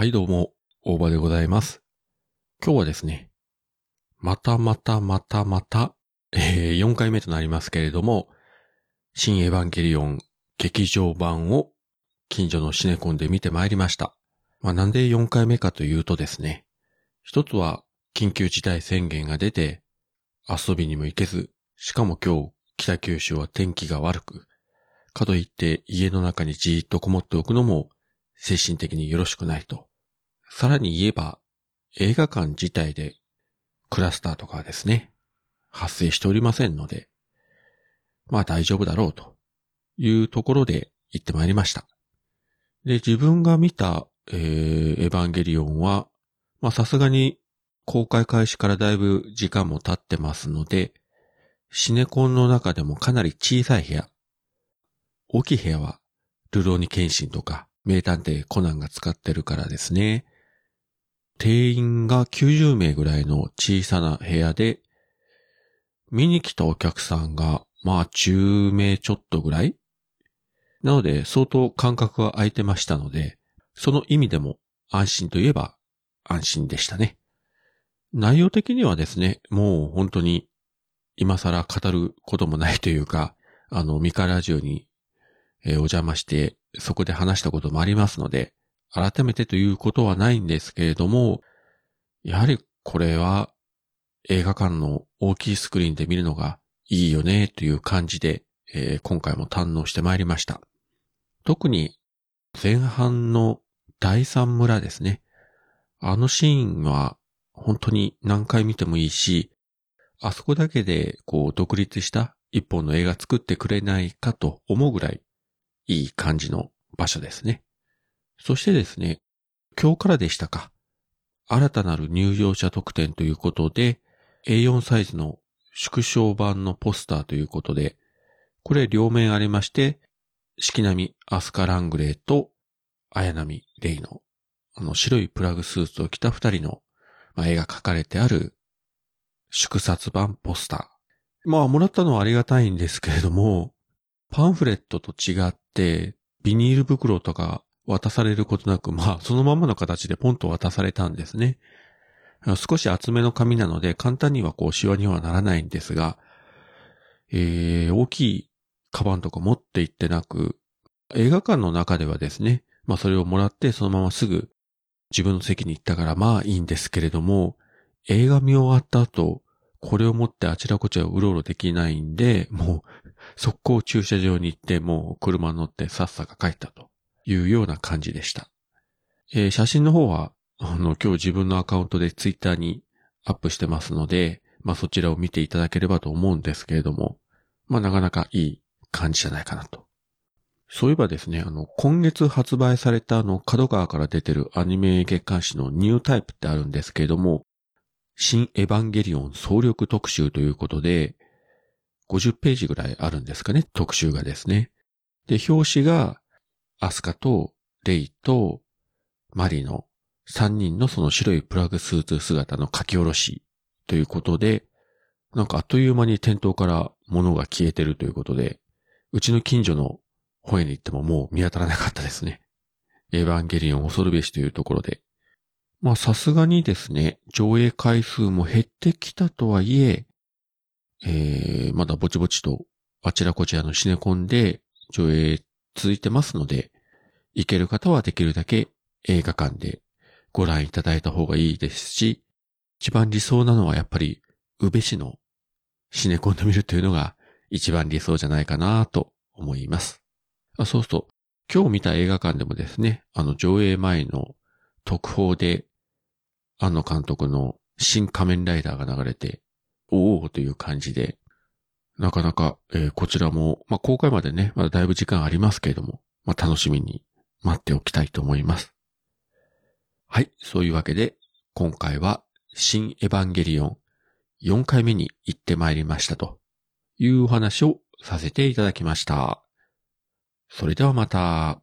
はいどうも、大場でございます。今日はですね、またまたまたまた、えー、4回目となりますけれども、新エヴァンゲリオン劇場版を近所のシネコンで見てまいりました。まあなんで4回目かというとですね、一つは緊急事態宣言が出て遊びにも行けず、しかも今日北九州は天気が悪く、かといって家の中にじーっとこもっておくのも精神的によろしくないと。さらに言えば映画館自体でクラスターとかですね、発生しておりませんので、まあ大丈夫だろうというところで行ってまいりました。で、自分が見た、えー、エヴァンゲリオンは、まあさすがに公開開始からだいぶ時間も経ってますので、シネコンの中でもかなり小さい部屋。大きい部屋は、ルローニケンシンとか、名探偵コナンが使ってるからですね。定員が90名ぐらいの小さな部屋で、見に来たお客さんが、まあ10名ちょっとぐらいなので、相当間隔が空いてましたので、その意味でも安心といえば安心でしたね。内容的にはですね、もう本当に今更語ることもないというか、あの、ミカラジオに、えお邪魔して、そこで話したこともありますので、改めてということはないんですけれども、やはりこれは映画館の大きいスクリーンで見るのがいいよねという感じで、えー今回も堪能してまいりました。特に前半の第三村ですね。あのシーンは本当に何回見てもいいし、あそこだけでこう独立した一本の映画作ってくれないかと思うぐらいいい感じの場所ですね。そしてですね、今日からでしたか。新たなる入場者特典ということで、A4 サイズの縮小版のポスターということで、これ両面ありまして、四季並みアスカ・ラングレーと綾波レイの、あの白いプラグスーツを着た二人の、まあ、絵が描かれてある縮刷版ポスター。まあ、もらったのはありがたいんですけれども、パンフレットと違って、ビニール袋とか渡されることなく、まあ、そのままの形でポンと渡されたんですね。少し厚めの紙なので、簡単にはこう、シワにはならないんですが、えー、大きいカバンとか持って行ってなく、映画館の中ではですね、まあそれをもらってそのまますぐ自分の席に行ったからまあいいんですけれども、映画見終わった後、これを持ってあちらこちらうろうろできないんで、もう速攻駐車場に行ってもう車に乗ってさっさか帰ったというような感じでした。えー写真の方は、あの、今日自分のアカウントでツイッターにアップしてますので、まあそちらを見ていただければと思うんですけれども、まあなかなかいい感じじゃないかなと。そういえばですね、あの、今月発売されたあの、角川から出てるアニメ月刊誌のニュータイプってあるんですけれども、新エヴァンゲリオン総力特集ということで、50ページぐらいあるんですかね、特集がですね。で、表紙が、アスカとレイとマリの3人のその白いプラグスーツ姿の書き下ろしということで、なんかあっという間に店頭から物が消えてるということで、うちの近所の本屋に行ってももう見当たらなかったですね。エヴァンゲリオン恐るべしというところで。まあさすがにですね、上映回数も減ってきたとはいえ、えー、まだぼちぼちとあちらこちらのシネコンで上映続いてますので、行ける方はできるだけ映画館でご覧いただいた方がいいですし、一番理想なのはやっぱり宇部市のシネコンで見るというのが一番理想じゃないかなと思います。あそうそう。今日見た映画館でもですね、あの上映前の特報で、庵野監督の新仮面ライダーが流れて、おおという感じで、なかなか、えーこちらも、まあ、公開までね、まだだいぶ時間ありますけれども、まあ、楽しみに待っておきたいと思います。はい、そういうわけで、今回は、新エヴァンゲリオン4回目に行ってまいりましたというお話をさせていただきました。それではまた。